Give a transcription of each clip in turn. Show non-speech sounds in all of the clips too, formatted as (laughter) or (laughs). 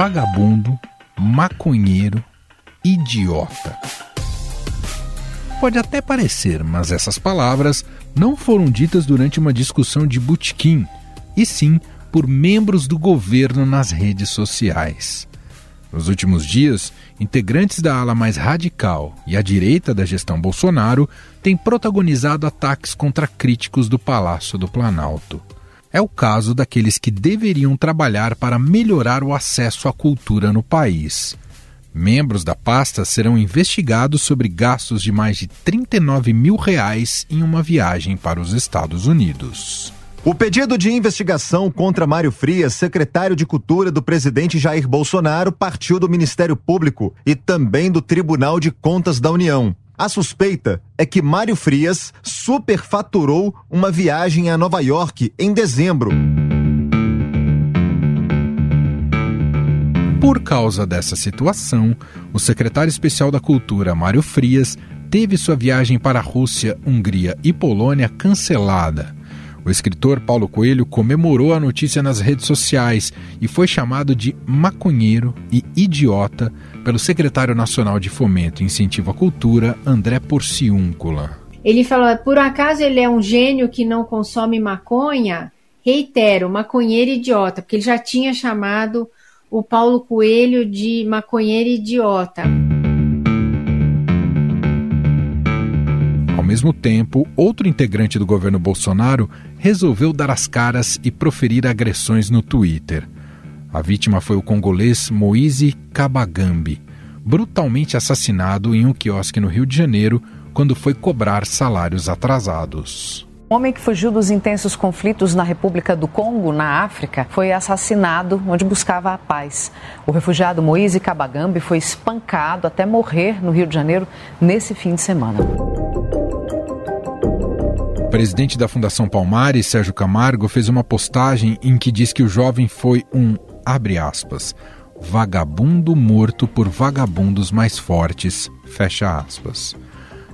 vagabundo, maconheiro, idiota. Pode até parecer, mas essas palavras não foram ditas durante uma discussão de butiquim, e sim por membros do governo nas redes sociais. Nos últimos dias, integrantes da ala mais radical e à direita da gestão Bolsonaro têm protagonizado ataques contra críticos do Palácio do Planalto. É o caso daqueles que deveriam trabalhar para melhorar o acesso à cultura no país. Membros da pasta serão investigados sobre gastos de mais de 39 mil reais em uma viagem para os Estados Unidos. O pedido de investigação contra Mário Frias, secretário de Cultura do presidente Jair Bolsonaro, partiu do Ministério Público e também do Tribunal de Contas da União. A suspeita é que Mário Frias superfaturou uma viagem a Nova York em dezembro. Por causa dessa situação, o secretário especial da Cultura, Mário Frias, teve sua viagem para a Rússia, Hungria e Polônia cancelada. O escritor Paulo Coelho comemorou a notícia nas redes sociais e foi chamado de maconheiro e idiota pelo secretário nacional de Fomento e Incentivo à Cultura, André Porciúncula. Ele falou: por acaso ele é um gênio que não consome maconha? Reitero, maconheiro idiota, porque ele já tinha chamado o Paulo Coelho de maconheiro idiota. Mesmo tempo, outro integrante do governo Bolsonaro resolveu dar as caras e proferir agressões no Twitter. A vítima foi o congolês Moise Kabagambi, brutalmente assassinado em um quiosque no Rio de Janeiro quando foi cobrar salários atrasados. Um homem que fugiu dos intensos conflitos na República do Congo, na África, foi assassinado onde buscava a paz. O refugiado Moise Kabagambi foi espancado até morrer no Rio de Janeiro nesse fim de semana. Presidente da Fundação Palmares, Sérgio Camargo, fez uma postagem em que diz que o jovem foi um, abre aspas, vagabundo morto por vagabundos mais fortes, fecha aspas.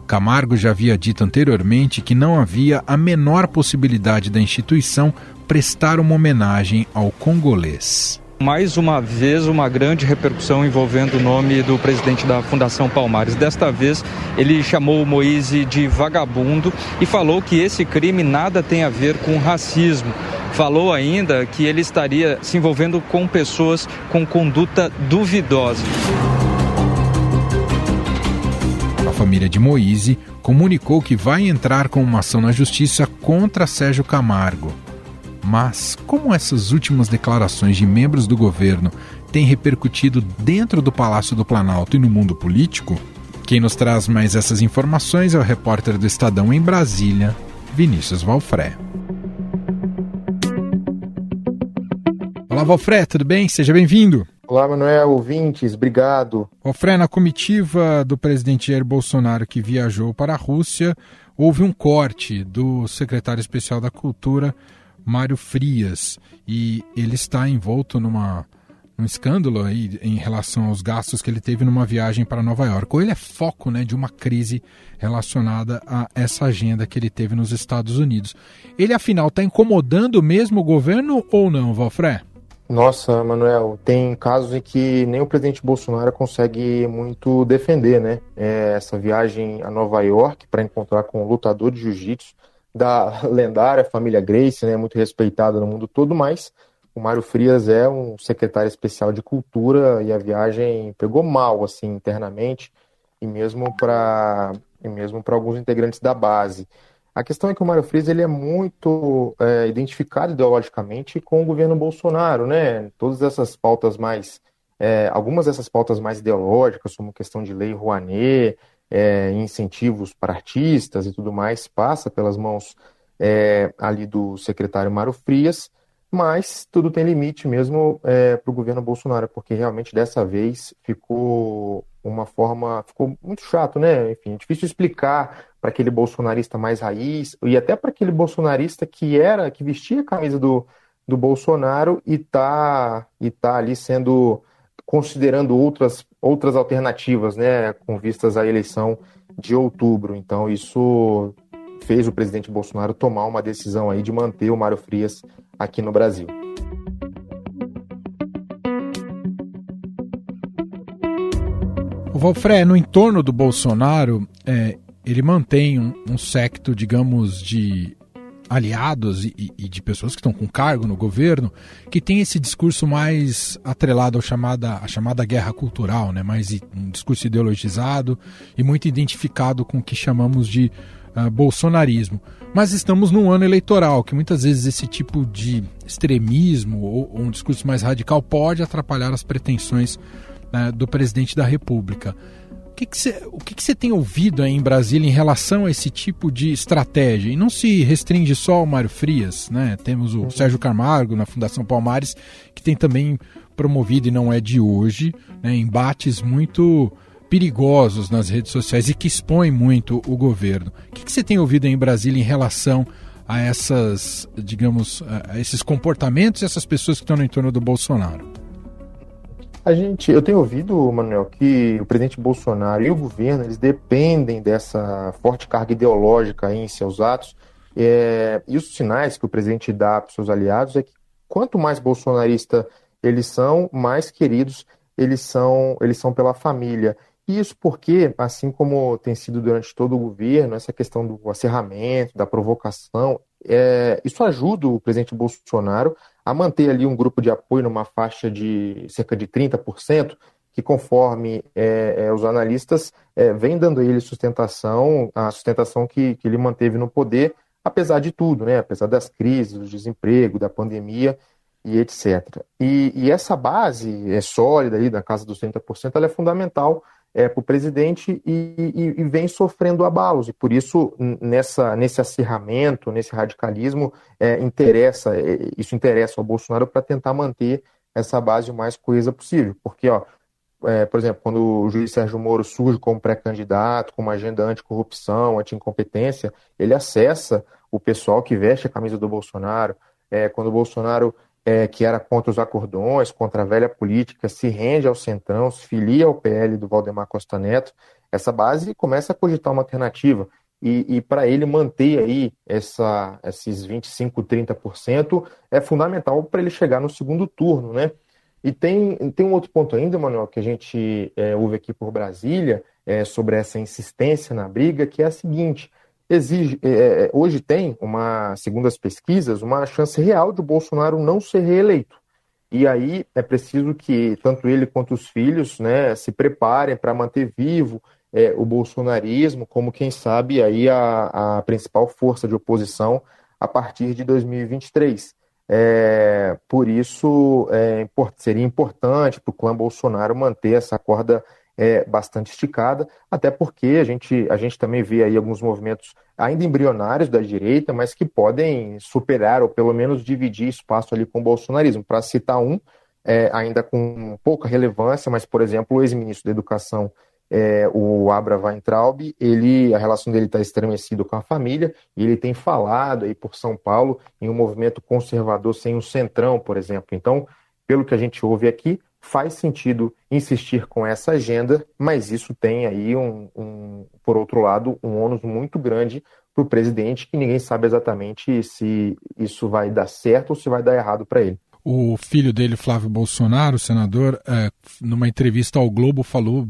Camargo já havia dito anteriormente que não havia a menor possibilidade da instituição prestar uma homenagem ao congolês. Mais uma vez, uma grande repercussão envolvendo o nome do presidente da Fundação Palmares. Desta vez, ele chamou o Moise de vagabundo e falou que esse crime nada tem a ver com racismo. Falou ainda que ele estaria se envolvendo com pessoas com conduta duvidosa. A família de Moise comunicou que vai entrar com uma ação na justiça contra Sérgio Camargo. Mas como essas últimas declarações de membros do governo têm repercutido dentro do Palácio do Planalto e no mundo político? Quem nos traz mais essas informações é o repórter do Estadão em Brasília, Vinícius Valfré. Olá, Valfré, tudo bem? Seja bem-vindo. Olá, Manuel, ouvintes, obrigado. Valfré, na comitiva do presidente Jair Bolsonaro que viajou para a Rússia, houve um corte do secretário especial da Cultura, Mário Frias e ele está envolto numa um escândalo aí em relação aos gastos que ele teve numa viagem para Nova York. Ou ele é foco né, de uma crise relacionada a essa agenda que ele teve nos Estados Unidos. Ele, afinal, está incomodando mesmo o governo ou não, Valfré? Nossa, Manuel, tem casos em que nem o presidente Bolsonaro consegue muito defender, né? É, essa viagem a Nova York para encontrar com um lutador de jiu-jitsu da lendária família Grace, né, muito respeitada no mundo todo, mas o Mário Frias é um secretário especial de cultura e a viagem pegou mal assim internamente e mesmo para e mesmo para alguns integrantes da base. A questão é que o Mário Frias ele é muito é, identificado ideologicamente com o governo Bolsonaro, né? Todas essas pautas mais é, algumas dessas pautas mais ideológicas, como questão de lei Rouanet, é, incentivos para artistas e tudo mais, passa pelas mãos é, ali do secretário Mário Frias, mas tudo tem limite mesmo é, para o governo Bolsonaro, porque realmente dessa vez ficou uma forma, ficou muito chato, né? Enfim, é difícil explicar para aquele bolsonarista mais raiz e até para aquele bolsonarista que era, que vestia a camisa do, do Bolsonaro e tá, e tá ali sendo considerando outras, outras alternativas, né, com vistas à eleição de outubro. Então, isso fez o presidente Bolsonaro tomar uma decisão aí de manter o Mário Frias aqui no Brasil. O Valfré, no entorno do Bolsonaro, é, ele mantém um, um secto, digamos, de aliados e, e, de pessoas que estão com cargo no governo que tem esse discurso mais atrelado ao chamada, à chamada guerra cultural, né? mais um discurso ideologizado e muito identificado com o que chamamos de uh, bolsonarismo. Mas estamos num ano eleitoral, que muitas vezes esse tipo de extremismo ou, ou um discurso mais radical pode atrapalhar as pretensões uh, do presidente da República que que cê, o que você tem ouvido aí em Brasília em relação a esse tipo de estratégia? E não se restringe só ao Mário Frias, né? Temos o Sérgio Camargo na Fundação Palmares, que tem também promovido, e não é de hoje, né, embates muito perigosos nas redes sociais e que expõem muito o governo. O que você tem ouvido aí em Brasília em relação a essas, digamos, a esses comportamentos e essas pessoas que estão no entorno do Bolsonaro? A gente, eu tenho ouvido, Manuel, que o presidente Bolsonaro e o governo eles dependem dessa forte carga ideológica em seus atos. É, e os sinais que o presidente dá para seus aliados é que quanto mais bolsonarista eles são, mais queridos eles são, eles são pela família. E isso porque, assim como tem sido durante todo o governo, essa questão do acerramento, da provocação, é, isso ajuda o presidente Bolsonaro a manter ali um grupo de apoio numa faixa de cerca de 30%, que conforme é, é, os analistas é, vem dando a ele sustentação, a sustentação que, que ele manteve no poder, apesar de tudo, né? apesar das crises, do desemprego, da pandemia e etc. E, e essa base é sólida ali, da casa dos 30%, ela é fundamental é, para o presidente e, e, e, vem sofrendo abalos. E por isso, nessa, nesse acirramento, nesse radicalismo, é, interessa, é, isso interessa ao Bolsonaro para tentar manter essa base o mais coesa possível. Porque, ó, é, por exemplo, quando o juiz Sérgio Moro surge como pré-candidato, com uma agenda anticorrupção, anti-incompetência, ele acessa o pessoal que veste a camisa do Bolsonaro. É, quando o Bolsonaro é, que era contra os acordões, contra a velha política, se rende ao Centrão, se filia ao PL do Valdemar Costa Neto, essa base começa a cogitar uma alternativa. E, e para ele manter aí essa, esses 25%, 30% é fundamental para ele chegar no segundo turno, né? E tem, tem um outro ponto ainda, Manuel, que a gente é, ouve aqui por Brasília, é, sobre essa insistência na briga, que é a seguinte: exige, é, é, hoje tem, uma, segundo as pesquisas, uma chance real de Bolsonaro não ser reeleito. E aí é preciso que tanto ele quanto os filhos né, se preparem para manter vivo é, o bolsonarismo como, quem sabe, aí a, a principal força de oposição a partir de 2023. É, por isso, é, seria importante para o clã Bolsonaro manter essa corda é, bastante esticada, até porque a gente, a gente também vê aí alguns movimentos ainda embrionários da direita, mas que podem superar ou pelo menos dividir espaço ali com o bolsonarismo. Para citar um, é, ainda com pouca relevância, mas, por exemplo, o ex-ministro da Educação, é, o Abra Weintraub, ele, a relação dele está estremecida com a família, e ele tem falado aí por São Paulo em um movimento conservador sem um centrão, por exemplo. Então, pelo que a gente ouve aqui, faz sentido insistir com essa agenda, mas isso tem aí, um, um por outro lado, um ônus muito grande para o presidente, que ninguém sabe exatamente se isso vai dar certo ou se vai dar errado para ele. O filho dele, Flávio Bolsonaro, senador, é, numa entrevista ao Globo, falou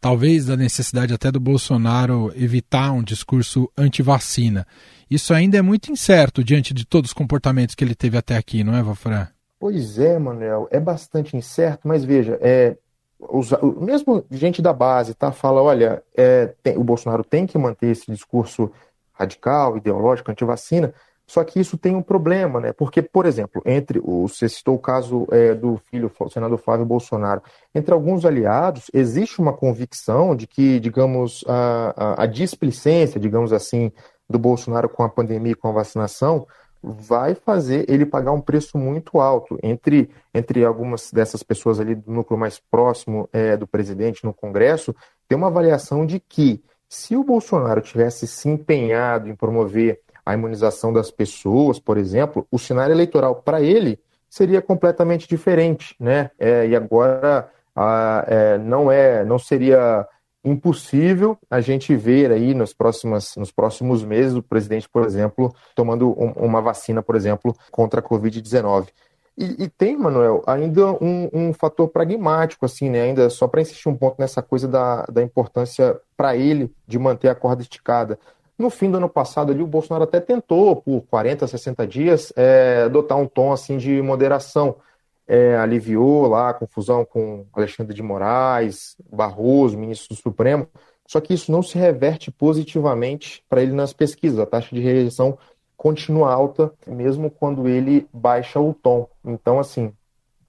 talvez da necessidade até do Bolsonaro evitar um discurso anti-vacina. Isso ainda é muito incerto diante de todos os comportamentos que ele teve até aqui, não é, Vafra? Pois é, Manuel, é bastante incerto, mas veja, é, os, mesmo gente da base tá, fala, olha, é, tem, o Bolsonaro tem que manter esse discurso radical, ideológico, anti-vacina, só que isso tem um problema, né? Porque, por exemplo, entre o, você citou o caso é, do filho, o senador Flávio Bolsonaro, entre alguns aliados existe uma convicção de que, digamos, a, a, a displicência, digamos assim, do Bolsonaro com a pandemia e com a vacinação vai fazer ele pagar um preço muito alto. Entre, entre algumas dessas pessoas ali do núcleo mais próximo é, do presidente no Congresso, tem uma avaliação de que se o Bolsonaro tivesse se empenhado em promover a imunização das pessoas, por exemplo, o cenário eleitoral para ele seria completamente diferente, né? É, e agora a, é, não é, não seria impossível a gente ver aí nos, próximas, nos próximos meses o presidente, por exemplo, tomando um, uma vacina, por exemplo, contra a Covid-19. E, e tem, Manuel, ainda um, um, fator pragmático, assim, né? Ainda só para insistir um ponto nessa coisa da, da importância para ele de manter a corda esticada. No fim do ano passado, ali, o Bolsonaro até tentou, por 40, 60 dias, é, adotar um tom assim de moderação. É, aliviou lá a confusão com Alexandre de Moraes, Barroso, ministro do Supremo. Só que isso não se reverte positivamente para ele nas pesquisas. A taxa de rejeição continua alta, mesmo quando ele baixa o tom. Então, assim,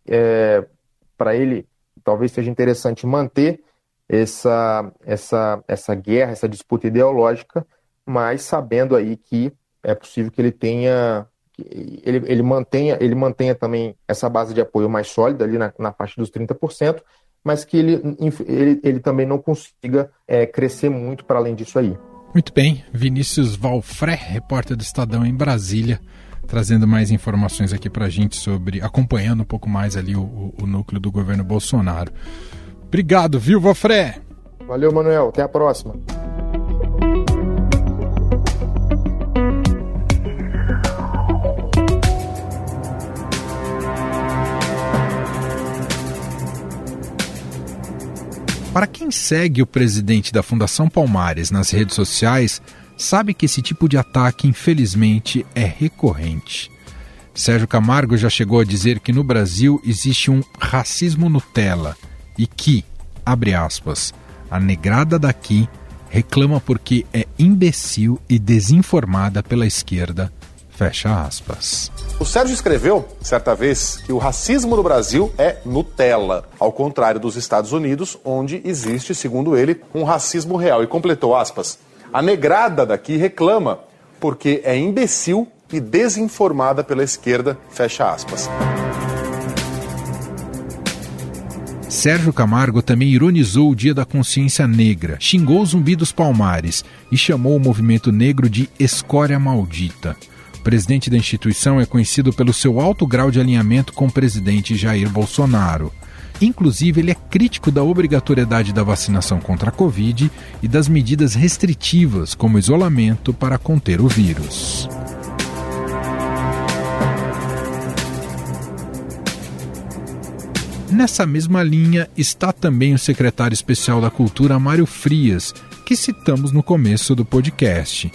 é, para ele, talvez seja interessante manter essa, essa, essa guerra, essa disputa ideológica, mas sabendo aí que é possível que ele tenha ele, ele, mantenha, ele mantenha também essa base de apoio mais sólida ali na, na faixa dos 30%, mas que ele, ele, ele também não consiga é, crescer muito para além disso aí. Muito bem, Vinícius Valfré, repórter do Estadão em Brasília, trazendo mais informações aqui para a gente sobre, acompanhando um pouco mais ali o, o, o núcleo do governo Bolsonaro. Obrigado, viu, Valfré? Valeu, Manuel. Até a próxima. Para quem segue o presidente da Fundação Palmares nas redes sociais, sabe que esse tipo de ataque, infelizmente, é recorrente. Sérgio Camargo já chegou a dizer que no Brasil existe um racismo Nutella e que, abre aspas, a negrada daqui reclama porque é imbecil e desinformada pela esquerda Fecha aspas. O Sérgio escreveu, certa vez, que o racismo no Brasil é Nutella, ao contrário dos Estados Unidos, onde existe, segundo ele, um racismo real. E completou aspas. A negrada daqui reclama porque é imbecil e desinformada pela esquerda. Fecha aspas. Sérgio Camargo também ironizou o Dia da Consciência Negra, xingou o Zumbi dos Palmares e chamou o movimento negro de escória maldita presidente da instituição é conhecido pelo seu alto grau de alinhamento com o presidente Jair Bolsonaro. Inclusive, ele é crítico da obrigatoriedade da vacinação contra a Covid e das medidas restritivas, como isolamento, para conter o vírus. Nessa mesma linha está também o secretário especial da Cultura, Mário Frias, que citamos no começo do podcast.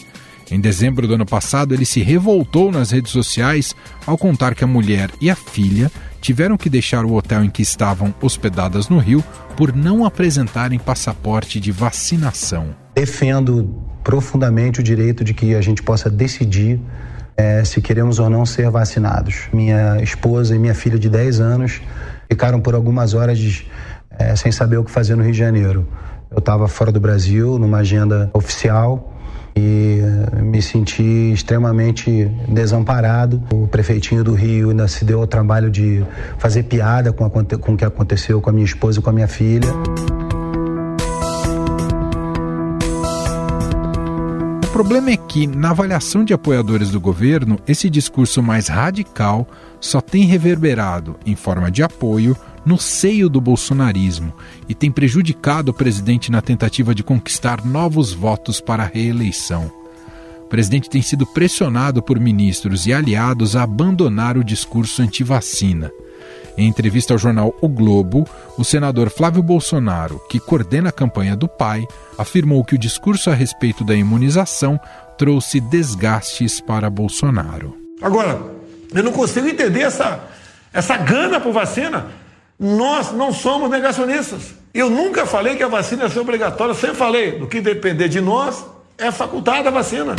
Em dezembro do ano passado, ele se revoltou nas redes sociais ao contar que a mulher e a filha tiveram que deixar o hotel em que estavam hospedadas no Rio por não apresentarem passaporte de vacinação. Defendo profundamente o direito de que a gente possa decidir é, se queremos ou não ser vacinados. Minha esposa e minha filha de 10 anos ficaram por algumas horas de, é, sem saber o que fazer no Rio de Janeiro. Eu estava fora do Brasil, numa agenda oficial e eh, me senti extremamente desamparado. O prefeitinho do Rio ainda se deu ao trabalho de fazer piada com, a, com o que aconteceu com a minha esposa e com a minha filha. O problema é que, na avaliação de apoiadores do governo, esse discurso mais radical só tem reverberado, em forma de apoio, no seio do bolsonarismo e tem prejudicado o presidente na tentativa de conquistar novos votos para a reeleição. O presidente tem sido pressionado por ministros e aliados a abandonar o discurso anti-vacina. Em entrevista ao jornal O Globo, o senador Flávio Bolsonaro, que coordena a campanha do pai, afirmou que o discurso a respeito da imunização trouxe desgastes para Bolsonaro. Agora, eu não consigo entender essa, essa gana por vacina. Nós não somos negacionistas. Eu nunca falei que a vacina ia ser obrigatória, sempre falei, do que depender de nós, é facultada a vacina.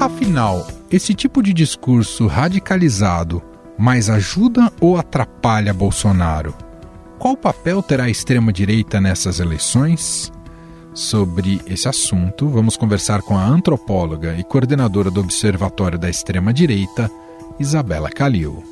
Afinal, esse tipo de discurso radicalizado mais ajuda ou atrapalha Bolsonaro? Qual papel terá a extrema-direita nessas eleições? Sobre esse assunto, vamos conversar com a antropóloga e coordenadora do Observatório da Extrema-Direita, Isabela Calil.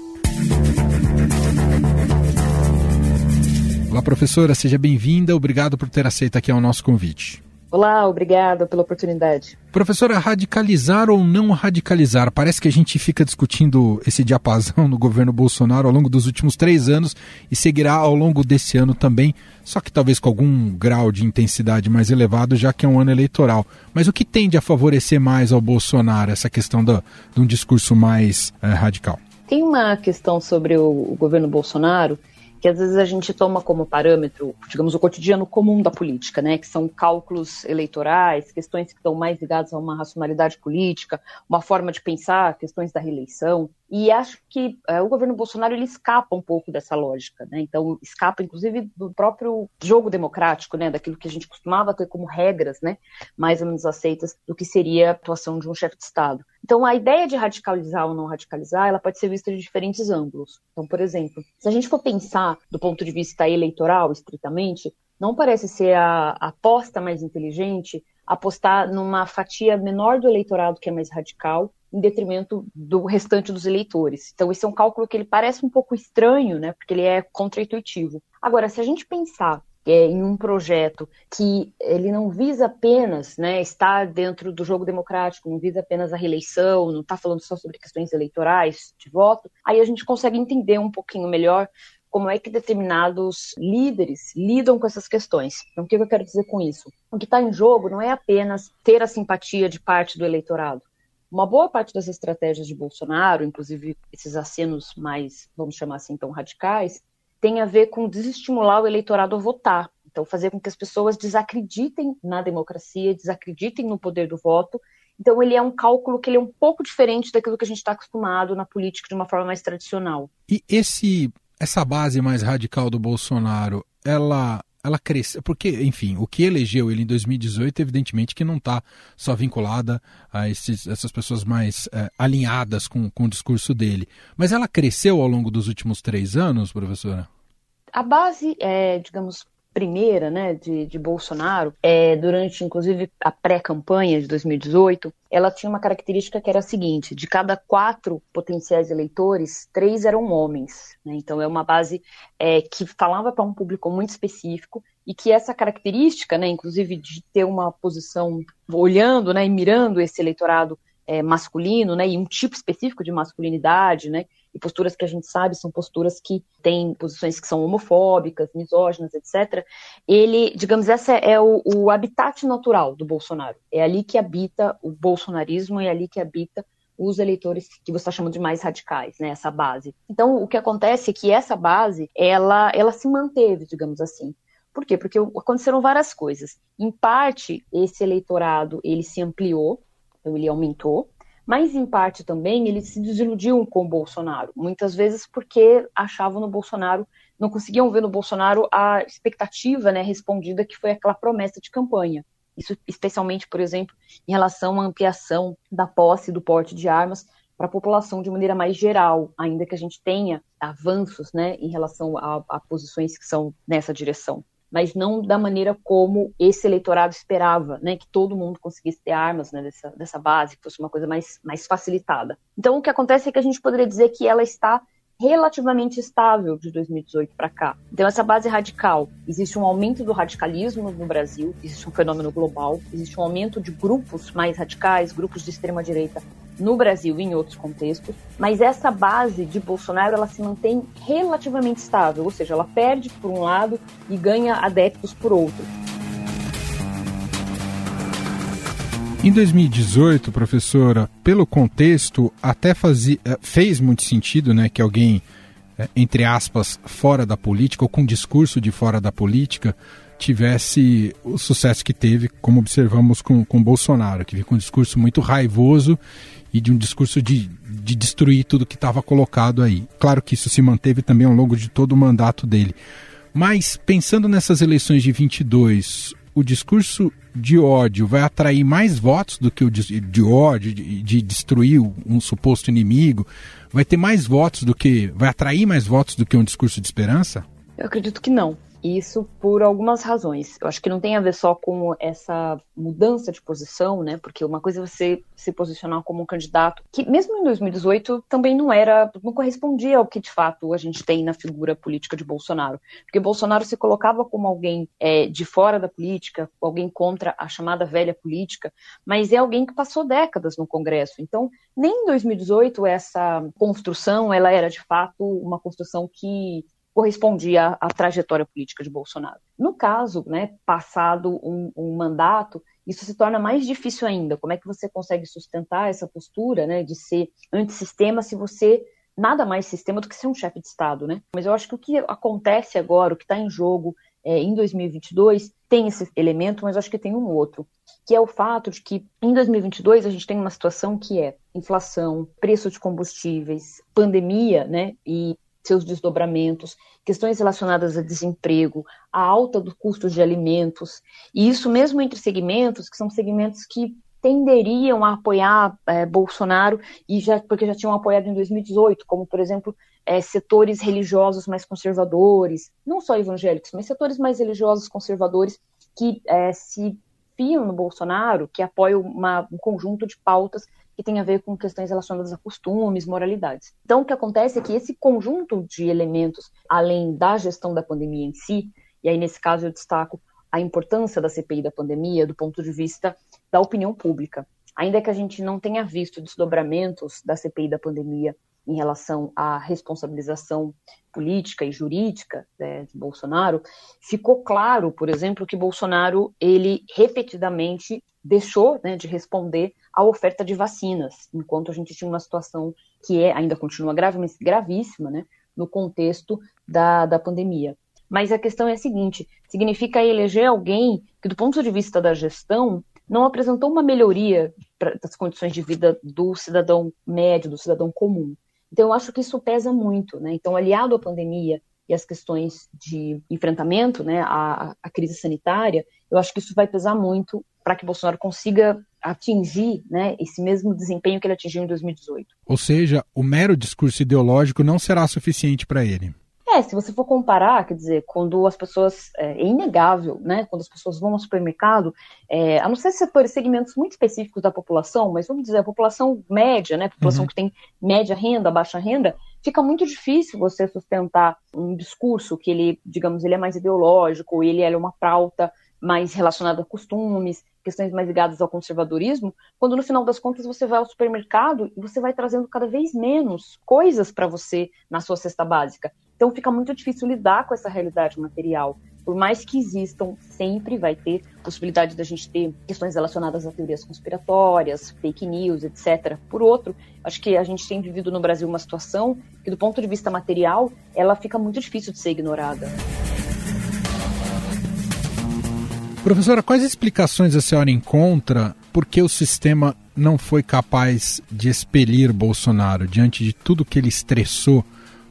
Olá, professora, seja bem-vinda. Obrigado por ter aceito aqui o nosso convite. Olá, obrigada pela oportunidade. Professora, radicalizar ou não radicalizar? Parece que a gente fica discutindo esse diapasão (laughs) no governo Bolsonaro ao longo dos últimos três anos e seguirá ao longo desse ano também, só que talvez com algum grau de intensidade mais elevado, já que é um ano eleitoral. Mas o que tende a favorecer mais ao Bolsonaro, essa questão do, de um discurso mais é, radical? Tem uma questão sobre o, o governo Bolsonaro que às vezes a gente toma como parâmetro, digamos, o cotidiano comum da política, né, que são cálculos eleitorais, questões que estão mais ligadas a uma racionalidade política, uma forma de pensar, questões da reeleição. E acho que é, o governo Bolsonaro ele escapa um pouco dessa lógica, né? Então escapa, inclusive, do próprio jogo democrático, né? Daquilo que a gente costumava ter como regras, né? Mais ou menos aceitas do que seria a atuação de um chefe de Estado. Então a ideia de radicalizar ou não radicalizar, ela pode ser vista de diferentes ângulos. Então, por exemplo, se a gente for pensar do ponto de vista eleitoral, estritamente, não parece ser a, a aposta mais inteligente apostar numa fatia menor do eleitorado que é mais radical em detrimento do restante dos eleitores. Então, esse é um cálculo que ele parece um pouco estranho, né, porque ele é contraintuitivo. Agora, se a gente pensar é, em um projeto que ele não visa apenas né, estar dentro do jogo democrático, não visa apenas a reeleição, não está falando só sobre questões eleitorais de voto, aí a gente consegue entender um pouquinho melhor como é que determinados líderes lidam com essas questões. Então, o que eu quero dizer com isso? O que está em jogo não é apenas ter a simpatia de parte do eleitorado, uma boa parte das estratégias de Bolsonaro, inclusive esses acenos mais, vamos chamar assim, tão radicais, tem a ver com desestimular o eleitorado a votar. Então, fazer com que as pessoas desacreditem na democracia, desacreditem no poder do voto. Então, ele é um cálculo que ele é um pouco diferente daquilo que a gente está acostumado na política de uma forma mais tradicional. E esse, essa base mais radical do Bolsonaro, ela ela cresceu, porque, enfim, o que elegeu ele em 2018, evidentemente que não está só vinculada a esses, essas pessoas mais é, alinhadas com, com o discurso dele. Mas ela cresceu ao longo dos últimos três anos, professora? A base, é, digamos, primeira, né, de, de Bolsonaro, é, durante inclusive a pré-campanha de 2018, ela tinha uma característica que era a seguinte: de cada quatro potenciais eleitores, três eram homens. Né? Então é uma base é, que falava para um público muito específico e que essa característica, né, inclusive de ter uma posição olhando, né, e mirando esse eleitorado é, masculino, né, e um tipo específico de masculinidade, né, e posturas que a gente sabe são posturas que têm posições que são homofóbicas, misóginas, etc. Ele, digamos, essa é o, o habitat natural do Bolsonaro. É ali que habita o bolsonarismo é ali que habita os eleitores que você está chamando de mais radicais, né, essa base. Então, o que acontece é que essa base, ela, ela se manteve, digamos assim. Por quê? Porque aconteceram várias coisas. Em parte, esse eleitorado, ele se ampliou, então ele aumentou, mas em parte também eles se desiludiam com o Bolsonaro, muitas vezes porque achavam no Bolsonaro, não conseguiam ver no Bolsonaro a expectativa né, respondida que foi aquela promessa de campanha. Isso especialmente, por exemplo, em relação à ampliação da posse do porte de armas para a população de maneira mais geral, ainda que a gente tenha avanços né, em relação a, a posições que são nessa direção mas não da maneira como esse eleitorado esperava, né, que todo mundo conseguisse ter armas né, dessa, dessa base, que fosse uma coisa mais, mais facilitada. Então, o que acontece é que a gente poderia dizer que ela está relativamente estável de 2018 para cá. Então, essa base radical, existe um aumento do radicalismo no Brasil, existe um fenômeno global, existe um aumento de grupos mais radicais, grupos de extrema-direita no Brasil e em outros contextos, mas essa base de Bolsonaro ela se mantém relativamente estável, ou seja, ela perde por um lado e ganha adeptos por outro. Em 2018, professora, pelo contexto, até fazia, eh, fez muito sentido né, que alguém, eh, entre aspas, fora da política, ou com discurso de fora da política, tivesse o sucesso que teve, como observamos com, com Bolsonaro, que veio com um discurso muito raivoso e de um discurso de, de destruir tudo que estava colocado aí. Claro que isso se manteve também ao longo de todo o mandato dele. Mas pensando nessas eleições de 22, o discurso de ódio vai atrair mais votos do que o de, de ódio, de, de, destruir um suposto inimigo? Vai ter mais votos do que. vai atrair mais votos do que um discurso de esperança? Eu acredito que não. Isso por algumas razões. Eu acho que não tem a ver só com essa mudança de posição, né? Porque uma coisa é você se posicionar como um candidato que, mesmo em 2018, também não era, não correspondia ao que de fato a gente tem na figura política de Bolsonaro. Porque Bolsonaro se colocava como alguém é, de fora da política, alguém contra a chamada velha política, mas é alguém que passou décadas no Congresso. Então, nem em 2018 essa construção ela era de fato uma construção que correspondia à, trajetória política de Bolsonaro. No caso, né, passado um, um, mandato, isso se torna mais difícil ainda. Como é que você consegue sustentar essa postura né, de ser antissistema se você nada mais sistema do que ser um chefe de Estado, né? Mas eu acho que o que acontece agora, o que está em jogo é, em 2022, tem esse elemento, mas eu acho que tem um outro, que é o fato de que em 2022 a gente tem uma situação que é inflação, preço de combustíveis, pandemia, né? E seus desdobramentos, questões relacionadas a desemprego, a alta do custo de alimentos, e isso mesmo entre segmentos que são segmentos que tenderiam a apoiar é, Bolsonaro e já porque já tinham apoiado em 2018, como por exemplo é, setores religiosos mais conservadores, não só evangélicos, mas setores mais religiosos conservadores que é, se fiam no Bolsonaro, que apoiam uma, um conjunto de pautas que tem a ver com questões relacionadas a costumes, moralidades. Então, o que acontece é que esse conjunto de elementos, além da gestão da pandemia em si, e aí nesse caso eu destaco a importância da CPI da pandemia do ponto de vista da opinião pública. Ainda que a gente não tenha visto desdobramentos da CPI da pandemia em relação à responsabilização política e jurídica né, de Bolsonaro, ficou claro, por exemplo, que Bolsonaro ele repetidamente deixou né, de responder à oferta de vacinas, enquanto a gente tinha uma situação que é ainda continua grave, mas gravíssima, né, no contexto da, da pandemia. Mas a questão é a seguinte: significa eleger alguém que, do ponto de vista da gestão, não apresentou uma melhoria pra, das condições de vida do cidadão médio, do cidadão comum. Então, eu acho que isso pesa muito, né? Então, aliado à pandemia e às questões de enfrentamento, né, à, à crise sanitária, eu acho que isso vai pesar muito para que Bolsonaro consiga atingir né, esse mesmo desempenho que ele atingiu em 2018. Ou seja, o mero discurso ideológico não será suficiente para ele. É, se você for comparar, quer dizer, quando as pessoas. É, é inegável, né? Quando as pessoas vão ao supermercado, é, a não ser setores, segmentos muito específicos da população, mas vamos dizer, a população média, né? A população uhum. que tem média renda, baixa renda, fica muito difícil você sustentar um discurso que ele, digamos, ele é mais ideológico, ele é uma pauta mais relacionada a costumes, questões mais ligadas ao conservadorismo, quando no final das contas você vai ao supermercado e você vai trazendo cada vez menos coisas para você na sua cesta básica. Então fica muito difícil lidar com essa realidade material. Por mais que existam, sempre vai ter possibilidade da gente ter questões relacionadas a teorias conspiratórias, fake news, etc. Por outro, acho que a gente tem vivido no Brasil uma situação que, do ponto de vista material, ela fica muito difícil de ser ignorada. Professora, quais explicações a senhora encontra por que o sistema não foi capaz de expelir Bolsonaro diante de tudo que ele estressou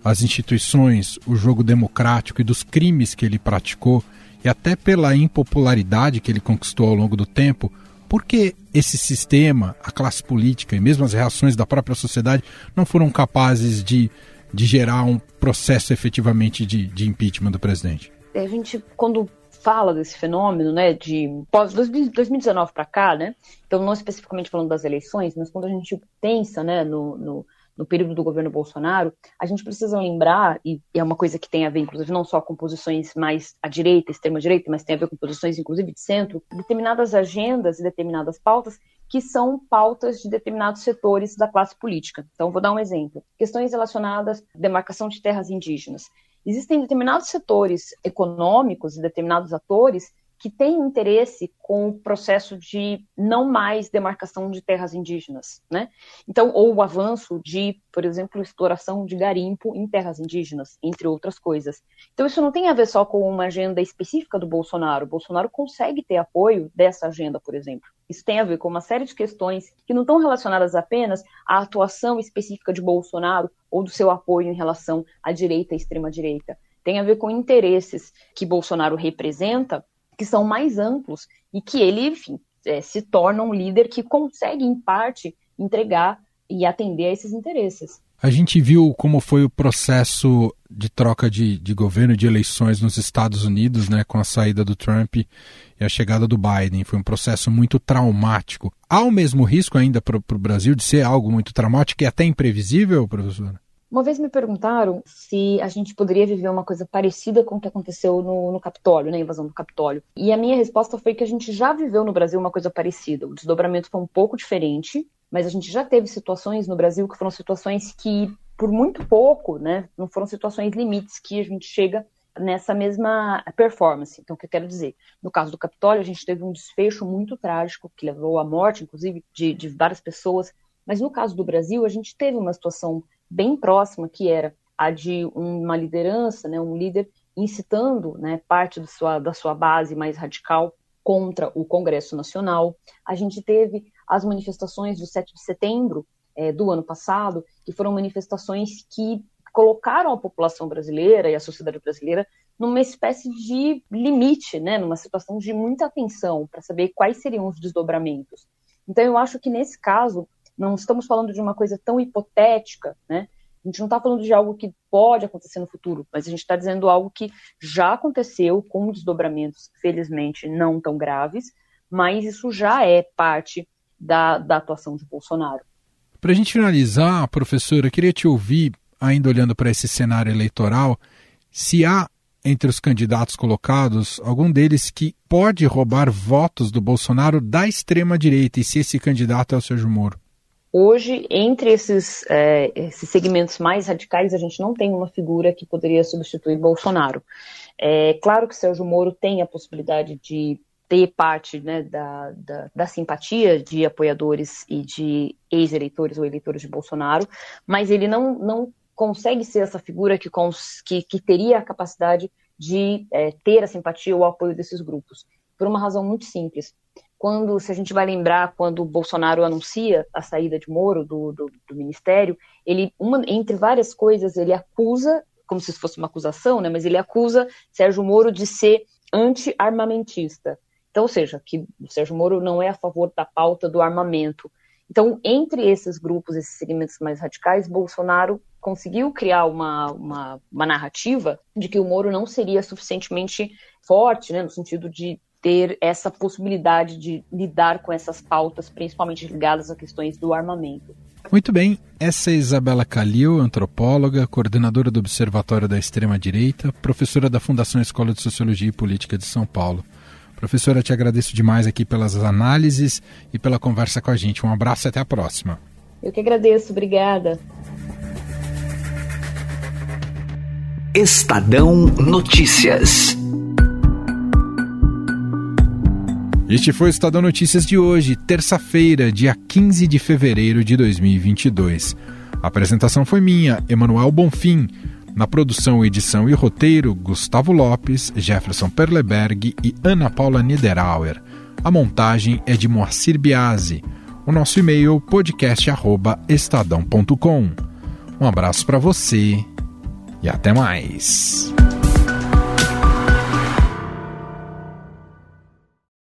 as instituições, o jogo democrático e dos crimes que ele praticou, e até pela impopularidade que ele conquistou ao longo do tempo, por que esse sistema, a classe política e mesmo as reações da própria sociedade não foram capazes de, de gerar um processo efetivamente de, de impeachment do presidente? A gente, quando fala desse fenômeno, né, de pós 2019 para cá, né, então não especificamente falando das eleições, mas quando a gente pensa, né, no, no no período do governo Bolsonaro, a gente precisa lembrar, e é uma coisa que tem a ver, inclusive, não só com posições mais à direita, extrema-direita, mas tem a ver com posições, inclusive, de centro, determinadas agendas e determinadas pautas que são pautas de determinados setores da classe política. Então, vou dar um exemplo. Questões relacionadas à demarcação de terras indígenas. Existem determinados setores econômicos e determinados atores que tem interesse com o processo de não mais demarcação de terras indígenas, né? Então, ou o avanço de, por exemplo, exploração de garimpo em terras indígenas, entre outras coisas. Então, isso não tem a ver só com uma agenda específica do Bolsonaro. O Bolsonaro consegue ter apoio dessa agenda, por exemplo. Isso tem a ver com uma série de questões que não estão relacionadas apenas à atuação específica de Bolsonaro ou do seu apoio em relação à direita e extrema-direita. Tem a ver com interesses que Bolsonaro representa que são mais amplos e que ele, enfim, é, se torna um líder que consegue, em parte, entregar e atender a esses interesses. A gente viu como foi o processo de troca de, de governo, de eleições nos Estados Unidos, né, com a saída do Trump e a chegada do Biden. Foi um processo muito traumático. Há o mesmo risco ainda para o Brasil de ser algo muito traumático e até imprevisível, professora? Uma vez me perguntaram se a gente poderia viver uma coisa parecida com o que aconteceu no, no Capitólio, na né, invasão do Capitólio. E a minha resposta foi que a gente já viveu no Brasil uma coisa parecida. O desdobramento foi um pouco diferente, mas a gente já teve situações no Brasil que foram situações que, por muito pouco, né, não foram situações limites que a gente chega nessa mesma performance. Então, o que eu quero dizer? No caso do Capitólio, a gente teve um desfecho muito trágico, que levou à morte, inclusive, de, de várias pessoas. Mas no caso do Brasil, a gente teve uma situação bem próxima, que era a de uma liderança, né, um líder incitando né, parte sua, da sua base mais radical contra o Congresso Nacional. A gente teve as manifestações do 7 de setembro é, do ano passado, que foram manifestações que colocaram a população brasileira e a sociedade brasileira numa espécie de limite, né, numa situação de muita atenção para saber quais seriam os desdobramentos. Então, eu acho que nesse caso, não estamos falando de uma coisa tão hipotética, né? A gente não está falando de algo que pode acontecer no futuro, mas a gente está dizendo algo que já aconteceu com desdobramentos, felizmente, não tão graves, mas isso já é parte da, da atuação de Bolsonaro. Para a gente finalizar, professora, eu queria te ouvir, ainda olhando para esse cenário eleitoral, se há entre os candidatos colocados algum deles que pode roubar votos do Bolsonaro da extrema-direita e se esse candidato é o Sérgio Moro. Hoje, entre esses, é, esses segmentos mais radicais, a gente não tem uma figura que poderia substituir Bolsonaro. É claro que Sérgio Moro tem a possibilidade de ter parte né, da, da, da, simpatia de apoiadores e de ex-eleitores ou eleitores de Bolsonaro, mas ele não, não consegue ser essa figura que, que, que teria a capacidade de é, ter a simpatia ou o apoio desses grupos, por uma razão muito simples. Quando, se a gente vai lembrar, quando o Bolsonaro anuncia a saída de Moro do, do, do ministério, ele, uma, entre várias coisas, ele acusa, como se fosse uma acusação, né, mas ele acusa Sérgio Moro de ser anti-armamentista. Então, ou seja, que o Sérgio Moro não é a favor da pauta do armamento. Então, entre esses grupos, esses segmentos mais radicais, Bolsonaro conseguiu criar uma, uma, uma narrativa de que o Moro não seria suficientemente forte, né, no sentido de ter essa possibilidade de lidar com essas pautas, principalmente ligadas a questões do armamento. Muito bem, essa é Isabela Calil, antropóloga, coordenadora do Observatório da Extrema Direita, professora da Fundação Escola de Sociologia e Política de São Paulo. Professora, te agradeço demais aqui pelas análises e pela conversa com a gente. Um abraço e até a próxima. Eu que agradeço, obrigada. Estadão Notícias. Este foi o Estadão Notícias de hoje, terça-feira, dia 15 de fevereiro de 2022. A apresentação foi minha, Emanuel Bonfim. Na produção, edição e roteiro, Gustavo Lopes, Jefferson Perleberg e Ana Paula Niederauer. A montagem é de Moacir Biasi. O nosso e-mail podcast@estadão.com. Um abraço para você e até mais.